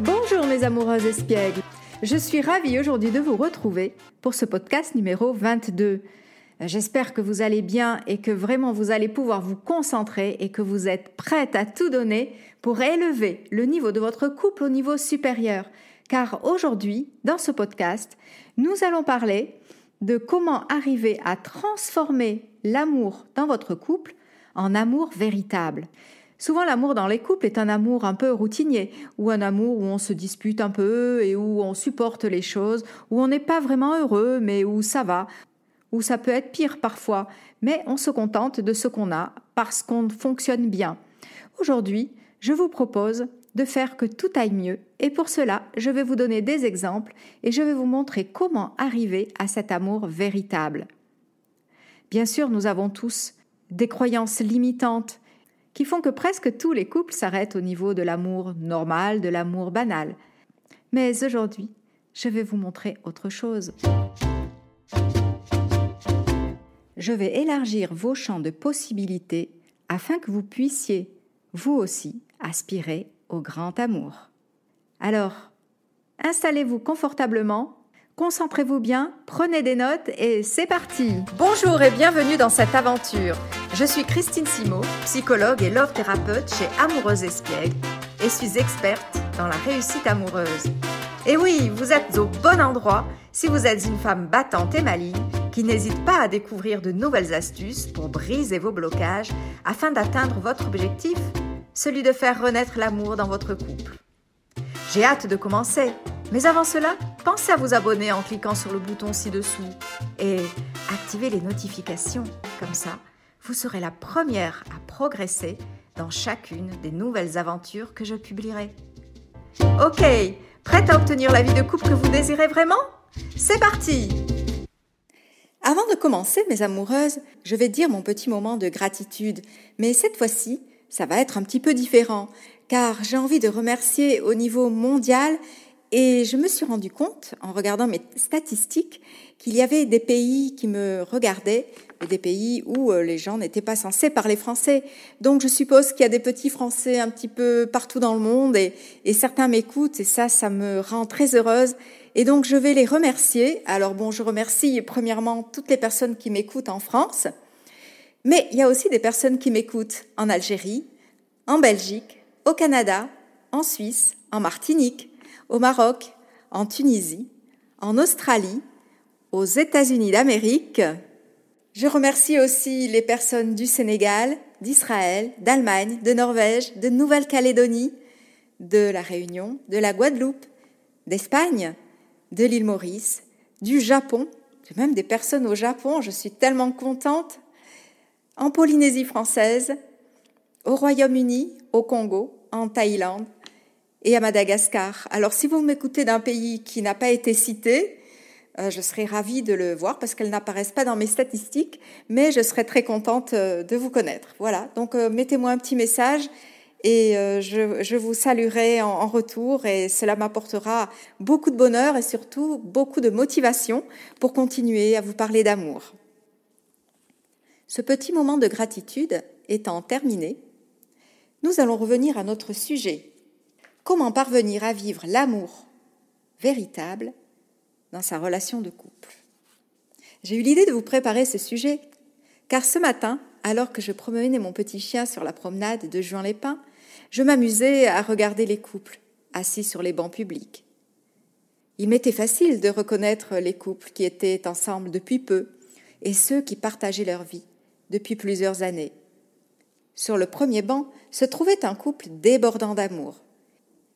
Bonjour mes amoureuses espiègles. Je suis ravie aujourd'hui de vous retrouver pour ce podcast numéro 22. J'espère que vous allez bien et que vraiment vous allez pouvoir vous concentrer et que vous êtes prête à tout donner pour élever le niveau de votre couple au niveau supérieur. Car aujourd'hui, dans ce podcast, nous allons parler de comment arriver à transformer l'amour dans votre couple en amour véritable. Souvent, l'amour dans les couples est un amour un peu routinier, ou un amour où on se dispute un peu et où on supporte les choses, où on n'est pas vraiment heureux, mais où ça va, où ça peut être pire parfois, mais on se contente de ce qu'on a parce qu'on fonctionne bien. Aujourd'hui, je vous propose de faire que tout aille mieux et pour cela, je vais vous donner des exemples et je vais vous montrer comment arriver à cet amour véritable. Bien sûr, nous avons tous des croyances limitantes qui font que presque tous les couples s'arrêtent au niveau de l'amour normal, de l'amour banal. Mais aujourd'hui, je vais vous montrer autre chose. Je vais élargir vos champs de possibilités afin que vous puissiez, vous aussi, aspirer au grand amour. Alors, installez-vous confortablement Concentrez-vous bien, prenez des notes et c'est parti Bonjour et bienvenue dans cette aventure. Je suis Christine Simo, psychologue et love thérapeute chez Amoureuse Espiègle et suis experte dans la réussite amoureuse. Et oui, vous êtes au bon endroit si vous êtes une femme battante et maligne qui n'hésite pas à découvrir de nouvelles astuces pour briser vos blocages afin d'atteindre votre objectif, celui de faire renaître l'amour dans votre couple. J'ai hâte de commencer mais avant cela, pensez à vous abonner en cliquant sur le bouton ci-dessous et activez les notifications. Comme ça, vous serez la première à progresser dans chacune des nouvelles aventures que je publierai. Ok, prête à obtenir la vie de couple que vous désirez vraiment? C'est parti Avant de commencer, mes amoureuses, je vais dire mon petit moment de gratitude, mais cette fois-ci, ça va être un petit peu différent, car j'ai envie de remercier au niveau mondial et je me suis rendu compte, en regardant mes statistiques, qu'il y avait des pays qui me regardaient, des pays où euh, les gens n'étaient pas censés parler français. Donc je suppose qu'il y a des petits Français un petit peu partout dans le monde et, et certains m'écoutent et ça, ça me rend très heureuse. Et donc je vais les remercier. Alors bon, je remercie premièrement toutes les personnes qui m'écoutent en France, mais il y a aussi des personnes qui m'écoutent en Algérie, en Belgique, au Canada, en Suisse, en Martinique, au Maroc, en Tunisie, en Australie, aux États-Unis d'Amérique. Je remercie aussi les personnes du Sénégal, d'Israël, d'Allemagne, de Norvège, de Nouvelle-Calédonie, de la Réunion, de la Guadeloupe, d'Espagne, de l'île Maurice, du Japon, même des personnes au Japon, je suis tellement contente, en Polynésie française, au Royaume-Uni, au Congo, en Thaïlande, et à Madagascar. Alors si vous m'écoutez d'un pays qui n'a pas été cité, euh, je serais ravie de le voir parce qu'elles n'apparaissent pas dans mes statistiques, mais je serais très contente euh, de vous connaître. Voilà, donc euh, mettez-moi un petit message et je, je, vous saluerai en, en retour et cela m'apportera beaucoup de bonheur et surtout beaucoup de motivation pour continuer à vous parler d'amour. Ce petit moment de gratitude étant terminé, nous allons revenir à notre sujet Comment parvenir à vivre l'amour véritable dans sa relation de couple J'ai eu l'idée de vous préparer ce sujet, car ce matin, alors que je promenais mon petit chien sur la promenade de Juin les Pins, je m'amusais à regarder les couples assis sur les bancs publics. Il m'était facile de reconnaître les couples qui étaient ensemble depuis peu et ceux qui partageaient leur vie depuis plusieurs années. Sur le premier banc se trouvait un couple débordant d'amour.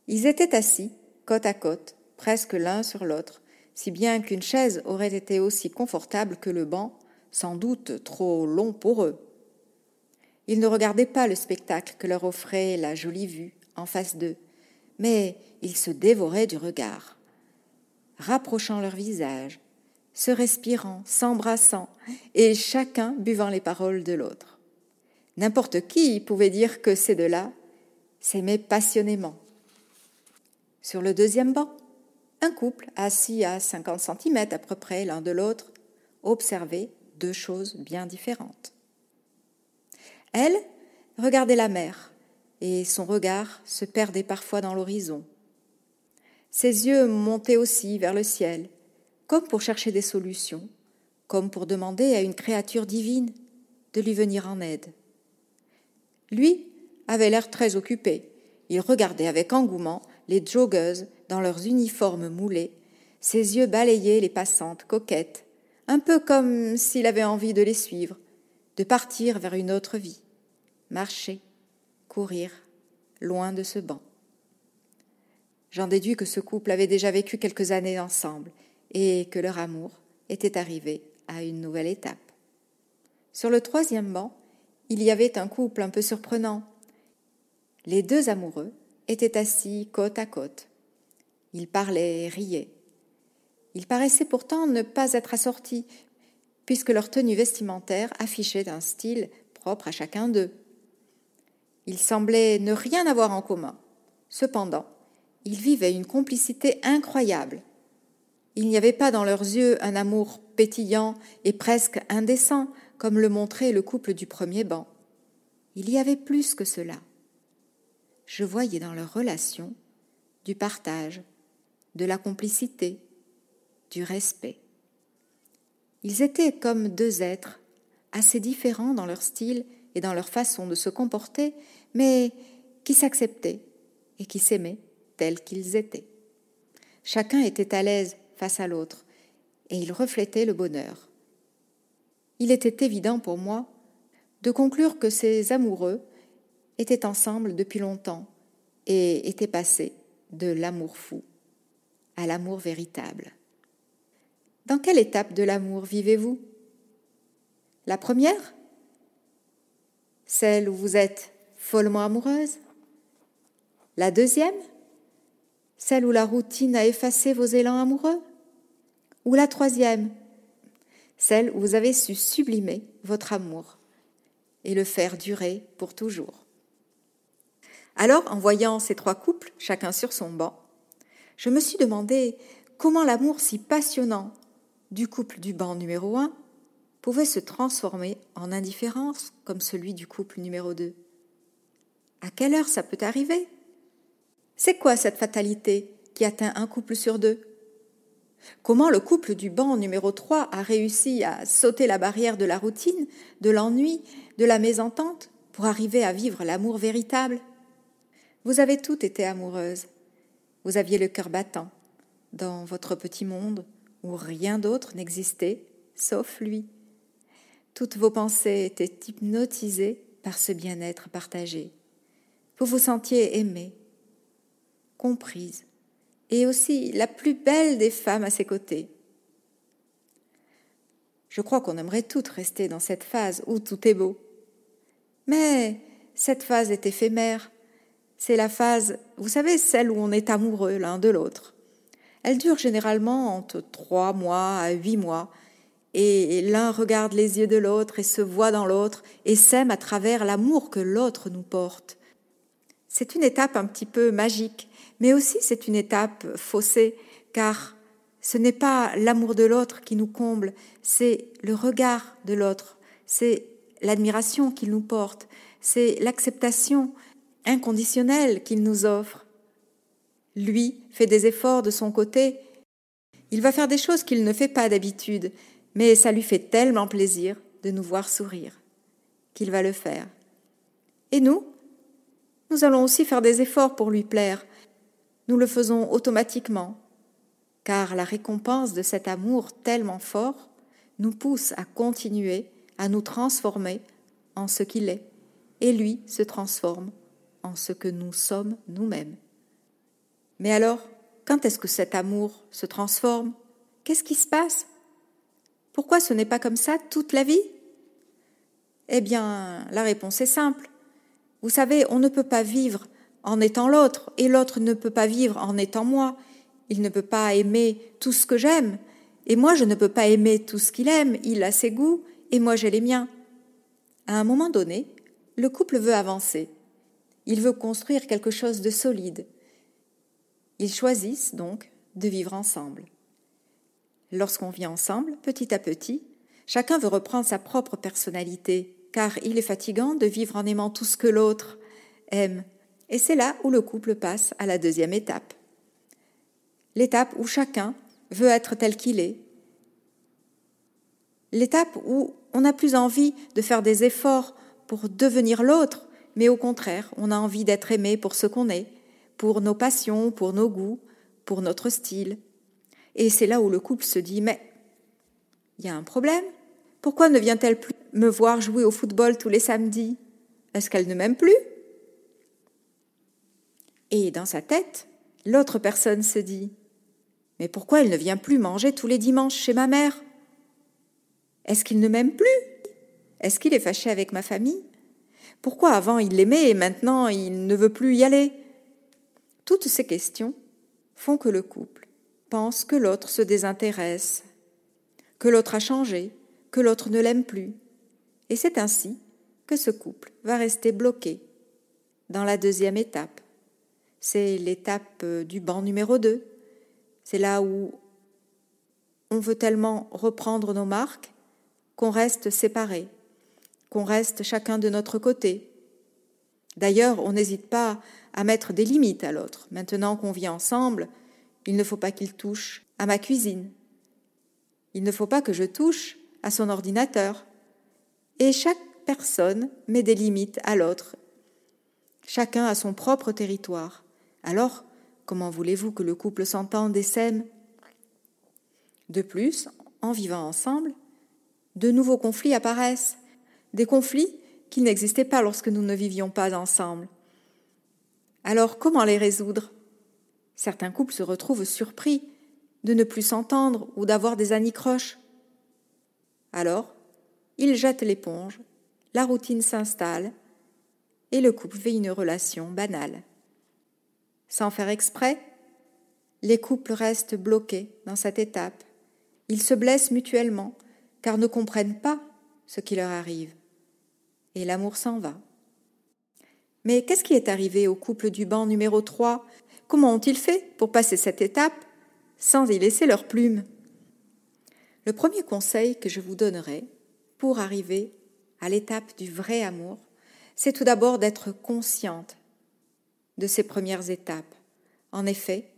Ils étaient assis, côte à côte, presque l'un sur l'autre, si bien qu'une chaise aurait été aussi confortable que le banc, sans doute trop long pour eux. Ils ne regardaient pas le spectacle que leur offrait la jolie vue en face d'eux, mais ils se dévoraient du regard, rapprochant leurs visages, se respirant, s'embrassant, et chacun buvant les paroles de l'autre. N'importe qui pouvait dire que ces deux-là s'aimaient passionnément. Sur le deuxième banc, un couple assis à 50 cm à peu près l'un de l'autre observait deux choses bien différentes. Elle regardait la mer et son regard se perdait parfois dans l'horizon. Ses yeux montaient aussi vers le ciel, comme pour chercher des solutions, comme pour demander à une créature divine de lui venir en aide. Lui avait l'air très occupé. Il regardait avec engouement les joggeuses dans leurs uniformes moulés, ses yeux balayaient les passantes coquettes, un peu comme s'il avait envie de les suivre, de partir vers une autre vie, marcher, courir, loin de ce banc. J'en déduis que ce couple avait déjà vécu quelques années ensemble et que leur amour était arrivé à une nouvelle étape. Sur le troisième banc, il y avait un couple un peu surprenant. Les deux amoureux étaient assis côte à côte. Ils parlaient et riaient. Ils paraissaient pourtant ne pas être assortis, puisque leur tenue vestimentaire affichait un style propre à chacun d'eux. Ils semblaient ne rien avoir en commun. Cependant, ils vivaient une complicité incroyable. Il n'y avait pas dans leurs yeux un amour pétillant et presque indécent, comme le montrait le couple du premier banc. Il y avait plus que cela. Je voyais dans leur relation du partage, de la complicité, du respect. Ils étaient comme deux êtres, assez différents dans leur style et dans leur façon de se comporter, mais qui s'acceptaient et qui s'aimaient tels qu'ils étaient. Chacun était à l'aise face à l'autre, et ils reflétaient le bonheur. Il était évident pour moi de conclure que ces amoureux étaient ensemble depuis longtemps et étaient passés de l'amour fou à l'amour véritable. Dans quelle étape de l'amour vivez-vous? La première? Celle où vous êtes follement amoureuse? La deuxième? Celle où la routine a effacé vos élans amoureux? Ou la troisième? Celle où vous avez su sublimer votre amour et le faire durer pour toujours. Alors, en voyant ces trois couples, chacun sur son banc, je me suis demandé comment l'amour si passionnant du couple du banc numéro 1 pouvait se transformer en indifférence comme celui du couple numéro 2. À quelle heure ça peut arriver? C'est quoi cette fatalité qui atteint un couple sur deux? Comment le couple du banc numéro 3 a réussi à sauter la barrière de la routine, de l'ennui, de la mésentente pour arriver à vivre l'amour véritable? Vous avez toutes été amoureuses. Vous aviez le cœur battant dans votre petit monde où rien d'autre n'existait sauf lui. Toutes vos pensées étaient hypnotisées par ce bien-être partagé. Vous vous sentiez aimée, comprise, et aussi la plus belle des femmes à ses côtés. Je crois qu'on aimerait toutes rester dans cette phase où tout est beau. Mais cette phase est éphémère. C'est la phase, vous savez, celle où on est amoureux l'un de l'autre. Elle dure généralement entre trois mois à huit mois, et l'un regarde les yeux de l'autre et se voit dans l'autre et s'aime à travers l'amour que l'autre nous porte. C'est une étape un petit peu magique, mais aussi c'est une étape faussée, car ce n'est pas l'amour de l'autre qui nous comble, c'est le regard de l'autre, c'est l'admiration qu'il nous porte, c'est l'acceptation inconditionnelle qu'il nous offre. Lui fait des efforts de son côté. Il va faire des choses qu'il ne fait pas d'habitude, mais ça lui fait tellement plaisir de nous voir sourire qu'il va le faire. Et nous Nous allons aussi faire des efforts pour lui plaire. Nous le faisons automatiquement, car la récompense de cet amour tellement fort nous pousse à continuer à nous transformer en ce qu'il est, et lui se transforme en ce que nous sommes nous-mêmes. Mais alors, quand est-ce que cet amour se transforme? Qu'est-ce qui se passe? Pourquoi ce n'est pas comme ça toute la vie? Eh bien, la réponse est simple. Vous savez, on ne peut pas vivre en étant l'autre, et l'autre ne peut pas vivre en étant moi. Il ne peut pas aimer tout ce que j'aime, et moi je ne peux pas aimer tout ce qu'il aime. Il a ses goûts, et moi j'ai les miens. À un moment donné, le couple veut avancer. Il veut construire quelque chose de solide, ils choisissent donc de vivre ensemble. Lorsqu'on vit ensemble, petit à petit, chacun veut reprendre sa propre personnalité, car il est fatigant de vivre en aimant tout ce que l'autre aime, et c'est là où le couple passe à la deuxième étape. l'étape où chacun veut être tel qu'il est, l'étape où on n'a plus envie de faire des efforts pour devenir l'autre, mais au contraire, on a envie d'être aimé pour ce qu'on est, pour nos passions, pour nos goûts, pour notre style. Et c'est là où le couple se dit Mais il y a un problème. Pourquoi ne vient-elle plus me voir jouer au football tous les samedis? Est-ce qu'elle ne m'aime plus? Et dans sa tête, l'autre personne se dit Mais pourquoi elle ne vient plus manger tous les dimanches chez ma mère? Est-ce qu'il ne m'aime plus? Est-ce qu'il est fâché avec ma famille? Pourquoi avant il l'aimait et maintenant il ne veut plus y aller? Toutes ces questions font que le couple pense que l'autre se désintéresse, que l'autre a changé, que l'autre ne l'aime plus. Et c'est ainsi que ce couple va rester bloqué dans la deuxième étape. C'est l'étape euh, du banc numéro 2. C'est là où on veut tellement reprendre nos marques qu'on reste séparés, qu'on reste chacun de notre côté. D'ailleurs, on n'hésite pas à mettre des limites à l'autre. Maintenant qu'on vit ensemble, il ne faut pas qu'il touche à ma cuisine. Il ne faut pas que je touche à son ordinateur. Et chaque personne met des limites à l'autre. Chacun a son propre territoire. Alors, comment voulez-vous que le couple s'entende et s'aime? De plus, en vivant ensemble, de nouveaux conflits apparaissent, des conflits qui n'existaient pas lorsque nous ne vivions pas ensemble. Alors comment les résoudre? Certains couples se retrouvent surpris de ne plus s'entendre ou d'avoir des anicroches. Alors, ils jettent l'éponge, la routine s'installe et le couple vit une relation banale. Sans faire exprès, les couples restent bloqués dans cette étape. Ils se blessent mutuellement car ne comprennent pas ce qui leur arrive. Et l'amour s'en va. Mais qu'est-ce qui est arrivé au couple du banc numéro 3 Comment ont-ils fait pour passer cette étape sans y laisser leur plume? Le premier conseil que je vous donnerai pour arriver à l'étape du vrai amour, c'est tout d'abord d'être consciente de ces premières étapes. En effet,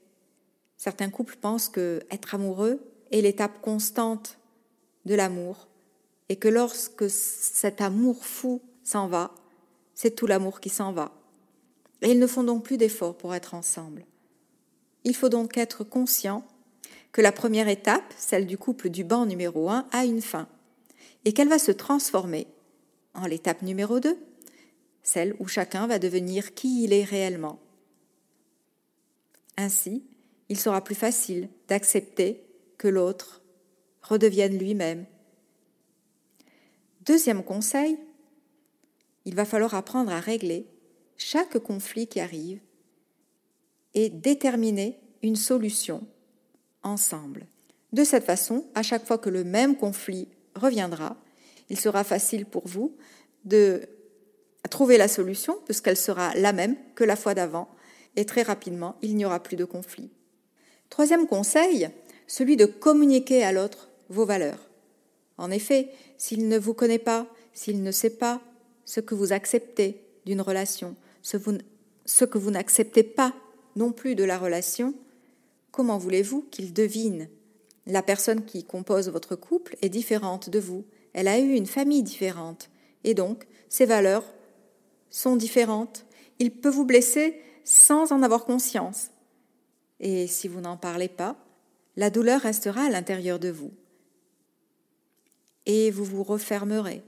certains couples pensent que être amoureux est l'étape constante de l'amour et que lorsque cet amour fou s'en va, c'est tout l'amour qui s'en va. Et ils ne font donc plus d'efforts pour être ensemble. Il faut donc être conscient que la première étape, celle du couple du banc numéro 1, a une fin et qu'elle va se transformer en l'étape numéro 2, celle où chacun va devenir qui il est réellement. Ainsi, il sera plus facile d'accepter que l'autre redevienne lui-même. Deuxième conseil, il va falloir apprendre à régler chaque conflit qui arrive et déterminer une solution ensemble. De cette façon, à chaque fois que le même conflit reviendra, il sera facile pour vous de trouver la solution puisqu'elle sera la même que la fois d'avant et très rapidement, il n'y aura plus de conflit. Troisième conseil, celui de communiquer à l'autre vos valeurs. En effet, s'il ne vous connaît pas, s'il ne sait pas ce que vous acceptez d'une relation, ce, que vous n'acceptez pas non plus de la relation, comment voulez-vous qu'il devine? La personne qui compose votre couple est différente de vous, elle a eu une famille différente, et donc ses valeurs sont différentes. Il peut vous blesser sans en avoir conscience. Et si vous n'en parlez pas, la douleur restera à l'intérieur de vous. Et vous vous refermerez,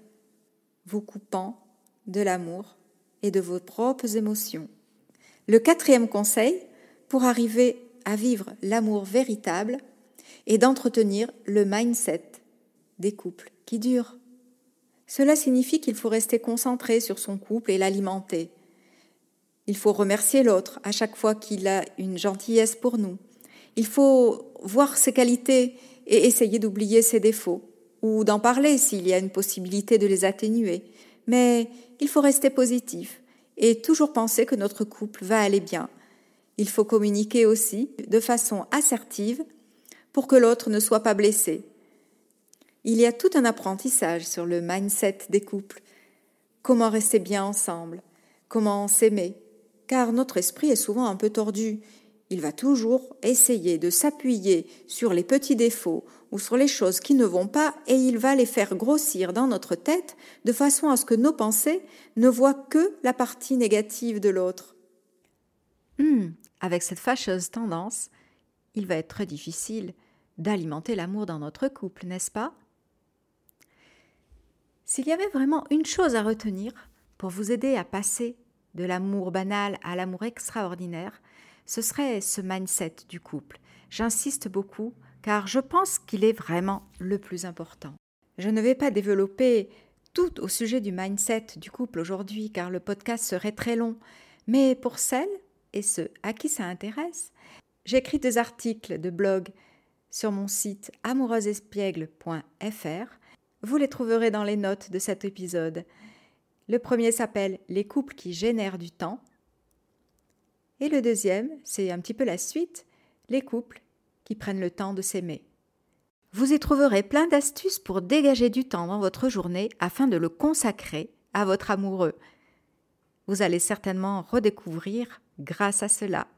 vous coupant de l'amour et de vos propres émotions. Le quatrième conseil, pour arriver à vivre l'amour véritable, est d'entretenir le mindset des couples qui durent. Cela signifie qu'il faut rester concentré sur son couple et l'alimenter. Il faut remercier l'autre à chaque fois qu'il a une gentillesse pour nous. Il faut voir ses qualités et essayer d'oublier ses défauts, ou d'en parler s'il y a une possibilité de les atténuer. Mais il faut rester positif et toujours penser que notre couple va aller bien. Il faut communiquer aussi de façon assertive pour que l'autre ne soit pas blessé. Il y a tout un apprentissage sur le mindset des couples. Comment rester bien ensemble, comment s'aimer, car notre esprit est souvent un peu tordu. Il va toujours essayer de s'appuyer sur les petits défauts ou sur les choses qui ne vont pas et il va les faire grossir dans notre tête de façon à ce que nos pensées ne voient que la partie négative de l'autre. Hmm, avec cette fâcheuse tendance, il va être très difficile d'alimenter l'amour dans notre couple, n'est-ce pas? S'il y avait vraiment une chose à retenir pour vous aider à passer de l'amour banal à l'amour extraordinaire, ce serait ce mindset du couple. J'insiste beaucoup car je pense qu'il est vraiment le plus important. Je ne vais pas développer tout au sujet du mindset du couple aujourd'hui car le podcast serait très long, mais pour celles et ceux à qui ça intéresse, j'écris des articles de blog sur mon site amoureusespiègle.fr. Vous les trouverez dans les notes de cet épisode. Le premier s'appelle Les couples qui génèrent du temps. Et le deuxième, c'est un petit peu la suite, Les couples qui prennent le temps de s'aimer. Vous y trouverez plein d'astuces pour dégager du temps dans votre journée afin de le consacrer à votre amoureux. Vous allez certainement redécouvrir, grâce à cela,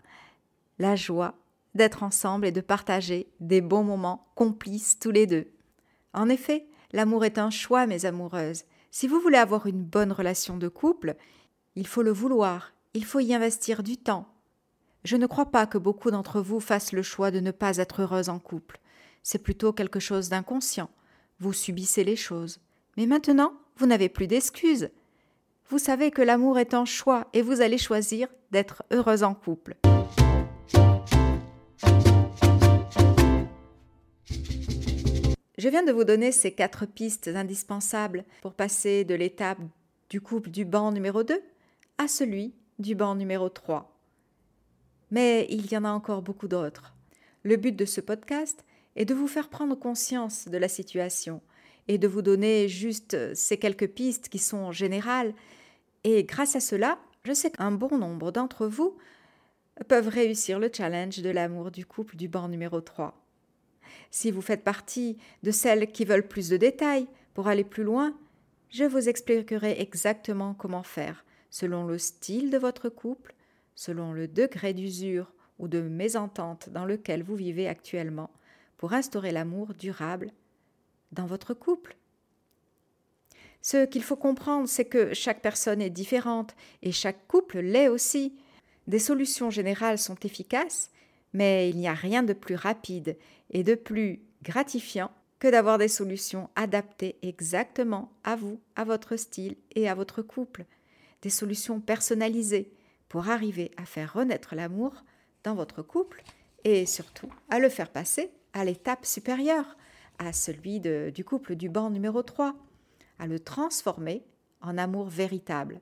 la joie d'être ensemble et de partager des bons moments complices tous les deux. En effet, l'amour est un choix, mes amoureuses. Si vous voulez avoir une bonne relation de couple, il faut le vouloir, il faut y investir du temps. Je ne crois pas que beaucoup d'entre vous fassent le choix de ne pas être heureuses en couple. C'est plutôt quelque chose d'inconscient. Vous subissez les choses. Mais maintenant, vous n'avez plus d'excuses. Vous savez que l'amour est un choix et vous allez choisir d'être heureuse en couple. Je viens de vous donner ces quatre pistes indispensables pour passer de l'étape du couple du banc numéro 2 à celui du banc numéro 3. Mais il y en a encore beaucoup d'autres. Le but de ce podcast est de vous faire prendre conscience de la situation et de vous donner juste ces quelques pistes qui sont générales. Et grâce à cela, je sais qu'un bon nombre d'entre vous peuvent réussir le challenge de l'amour du couple du banc numéro 3. Si vous faites partie de celles qui veulent plus de détails pour aller plus loin, je vous expliquerai exactement comment faire, selon le style de votre couple, selon le degré d'usure ou de mésentente dans lequel vous vivez actuellement, pour instaurer l'amour durable dans votre couple. Ce qu'il faut comprendre, c'est que chaque personne est différente et chaque couple l'est aussi. Des solutions générales sont efficaces, mais il n'y a rien de plus rapide et de plus gratifiant que d'avoir des solutions adaptées exactement à vous, à votre style et à votre couple. Des solutions personnalisées pour arriver à faire renaître l'amour dans votre couple et surtout à le faire passer à l'étape supérieure, à celui du couple du banc numéro 3, à le transformer en amour véritable.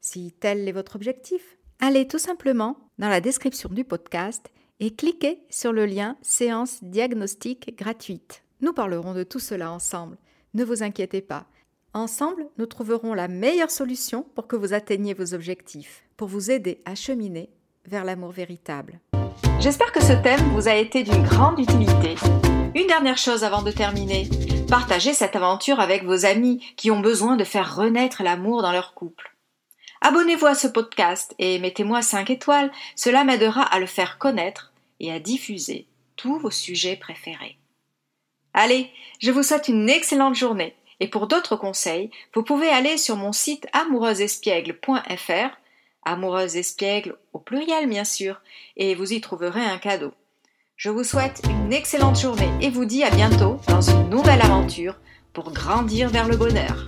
Si tel est votre objectif, allez tout simplement dans la description du podcast et cliquez sur le lien séance diagnostique gratuite. Nous parlerons de tout cela ensemble. Ne vous inquiétez pas. Ensemble, nous trouverons la meilleure solution pour que vous atteigniez vos objectifs, pour vous aider à cheminer vers l'amour véritable. J'espère que ce thème vous a été d'une grande utilité. Une dernière chose avant de terminer. Partagez cette aventure avec vos amis qui ont besoin de faire renaître l'amour dans leur couple. Abonnez-vous à ce podcast et mettez-moi 5 étoiles, cela m'aidera à le faire connaître et à diffuser tous vos sujets préférés. Allez, je vous souhaite une excellente journée et pour d'autres conseils, vous pouvez aller sur mon site amoureusespiègle.fr, amoureuse espiègle au pluriel bien sûr, et vous y trouverez un cadeau. Je vous souhaite une excellente journée et vous dis à bientôt dans une nouvelle aventure pour grandir vers le bonheur.